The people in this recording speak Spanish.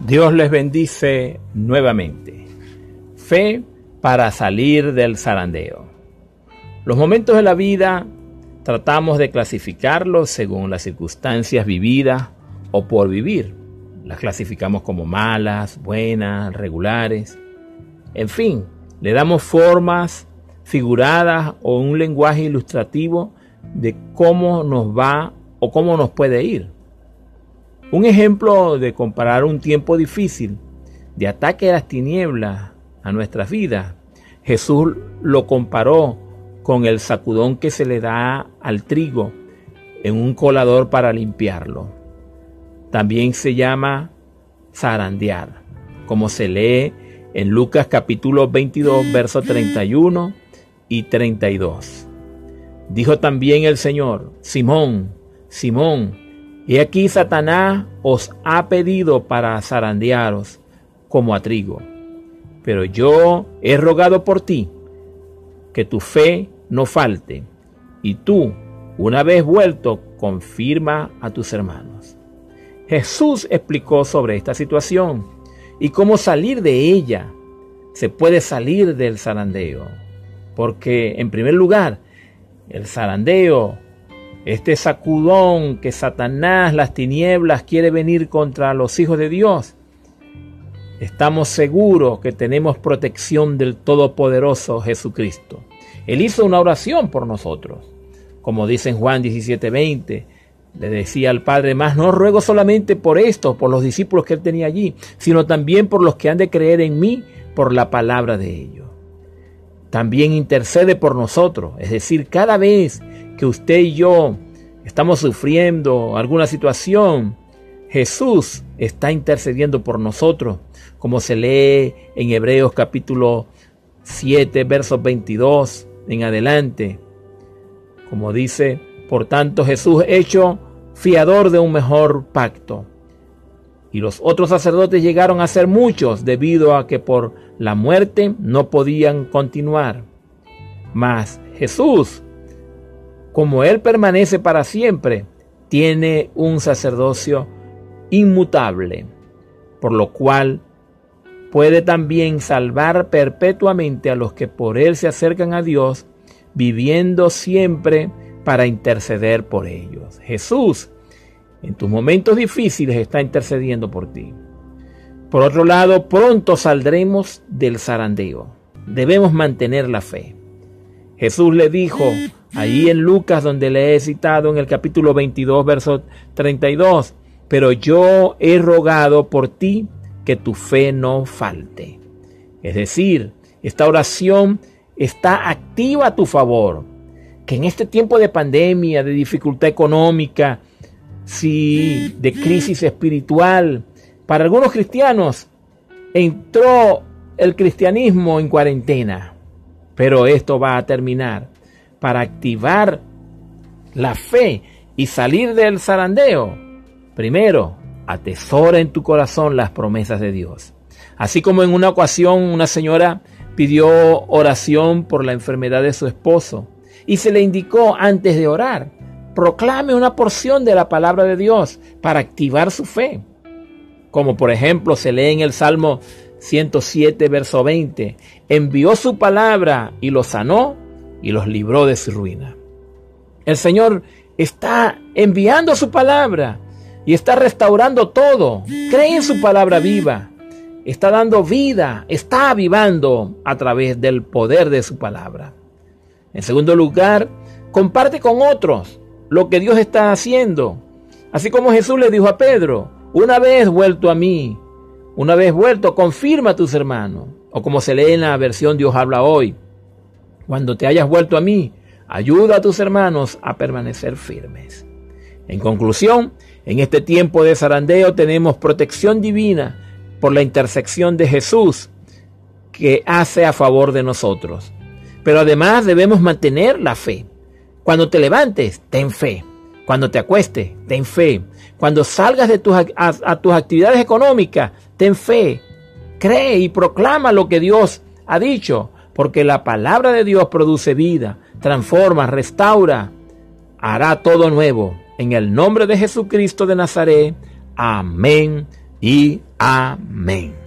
Dios les bendice nuevamente. Fe para salir del zarandeo. Los momentos de la vida tratamos de clasificarlos según las circunstancias vividas o por vivir. Las clasificamos como malas, buenas, regulares. En fin, le damos formas figuradas o un lenguaje ilustrativo de cómo nos va o cómo nos puede ir. Un ejemplo de comparar un tiempo difícil de ataque a las tinieblas a nuestras vidas, Jesús lo comparó con el sacudón que se le da al trigo en un colador para limpiarlo. También se llama zarandear, como se lee en Lucas capítulo 22, versos 31 y 32. Dijo también el Señor, Simón, Simón, y aquí Satanás os ha pedido para zarandearos como a trigo. Pero yo he rogado por ti, que tu fe no falte, y tú, una vez vuelto, confirma a tus hermanos. Jesús explicó sobre esta situación y cómo salir de ella. Se puede salir del zarandeo, porque en primer lugar, el zarandeo este sacudón que Satanás, las tinieblas, quiere venir contra los hijos de Dios, estamos seguros que tenemos protección del Todopoderoso Jesucristo. Él hizo una oración por nosotros. Como dice en Juan 17:20, le decía al Padre, más no ruego solamente por esto, por los discípulos que él tenía allí, sino también por los que han de creer en mí por la palabra de ellos. También intercede por nosotros, es decir, cada vez que usted y yo estamos sufriendo alguna situación, Jesús está intercediendo por nosotros, como se lee en Hebreos capítulo 7, versos 22 en adelante. Como dice, por tanto Jesús hecho fiador de un mejor pacto. Y los otros sacerdotes llegaron a ser muchos debido a que por la muerte no podían continuar. Mas Jesús como Él permanece para siempre, tiene un sacerdocio inmutable, por lo cual puede también salvar perpetuamente a los que por Él se acercan a Dios, viviendo siempre para interceder por ellos. Jesús, en tus momentos difíciles, está intercediendo por ti. Por otro lado, pronto saldremos del zarandeo. Debemos mantener la fe. Jesús le dijo Ahí en Lucas, donde le he citado en el capítulo 22, verso 32, pero yo he rogado por ti que tu fe no falte. Es decir, esta oración está activa a tu favor. Que en este tiempo de pandemia, de dificultad económica, sí, de crisis espiritual, para algunos cristianos entró el cristianismo en cuarentena. Pero esto va a terminar para activar la fe y salir del zarandeo, primero, atesora en tu corazón las promesas de Dios. Así como en una ocasión una señora pidió oración por la enfermedad de su esposo y se le indicó antes de orar, proclame una porción de la palabra de Dios para activar su fe. Como por ejemplo se lee en el Salmo 107, verso 20, envió su palabra y lo sanó y los libró de su ruina. El Señor está enviando su palabra y está restaurando todo. Cree en su palabra viva. Está dando vida, está avivando a través del poder de su palabra. En segundo lugar, comparte con otros lo que Dios está haciendo. Así como Jesús le dijo a Pedro, una vez vuelto a mí, una vez vuelto, confirma a tus hermanos. O como se lee en la versión Dios habla hoy, cuando te hayas vuelto a mí, ayuda a tus hermanos a permanecer firmes. En conclusión, en este tiempo de zarandeo tenemos protección divina por la intersección de Jesús que hace a favor de nosotros. Pero además debemos mantener la fe. Cuando te levantes, ten fe. Cuando te acuestes, ten fe. Cuando salgas de tus, a, a tus actividades económicas, ten fe. Cree y proclama lo que Dios ha dicho porque la palabra de Dios produce vida, transforma, restaura, hará todo nuevo. En el nombre de Jesucristo de Nazaret, amén y amén.